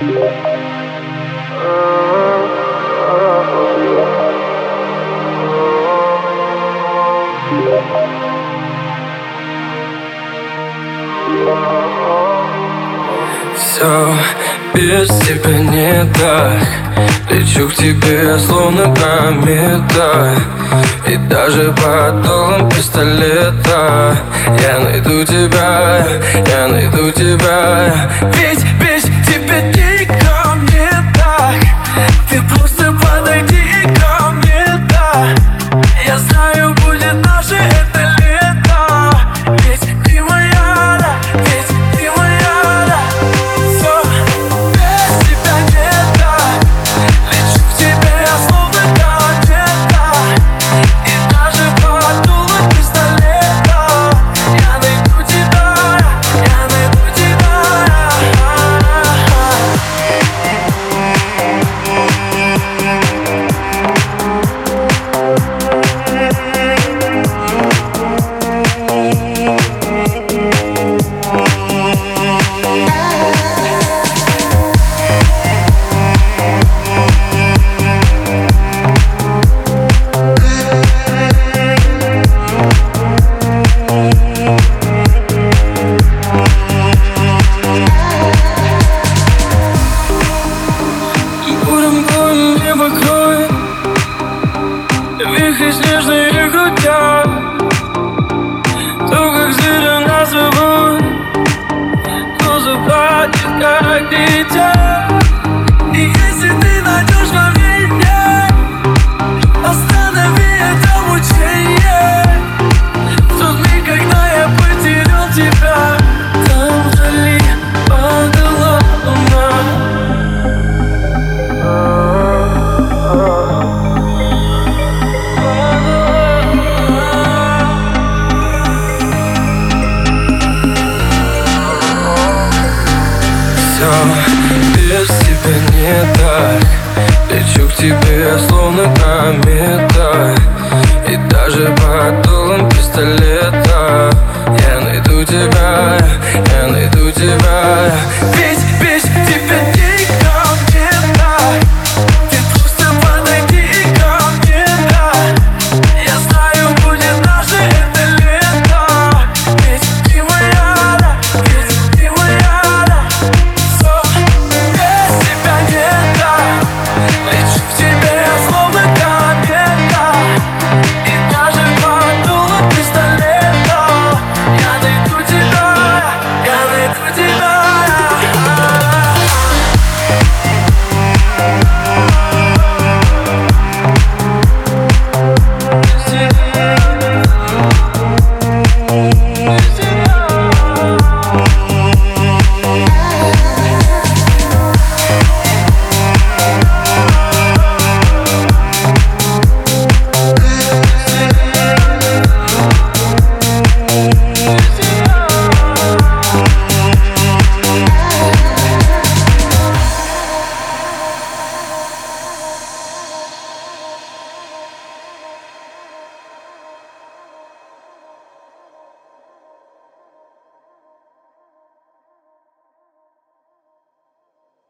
Все без тебя не так. Лечу к тебе словно комета. И даже под долом пистолета. Я найду тебя, я найду тебя. Ведь too close. I need you. все без тебя не так. Лечу к тебе словно комета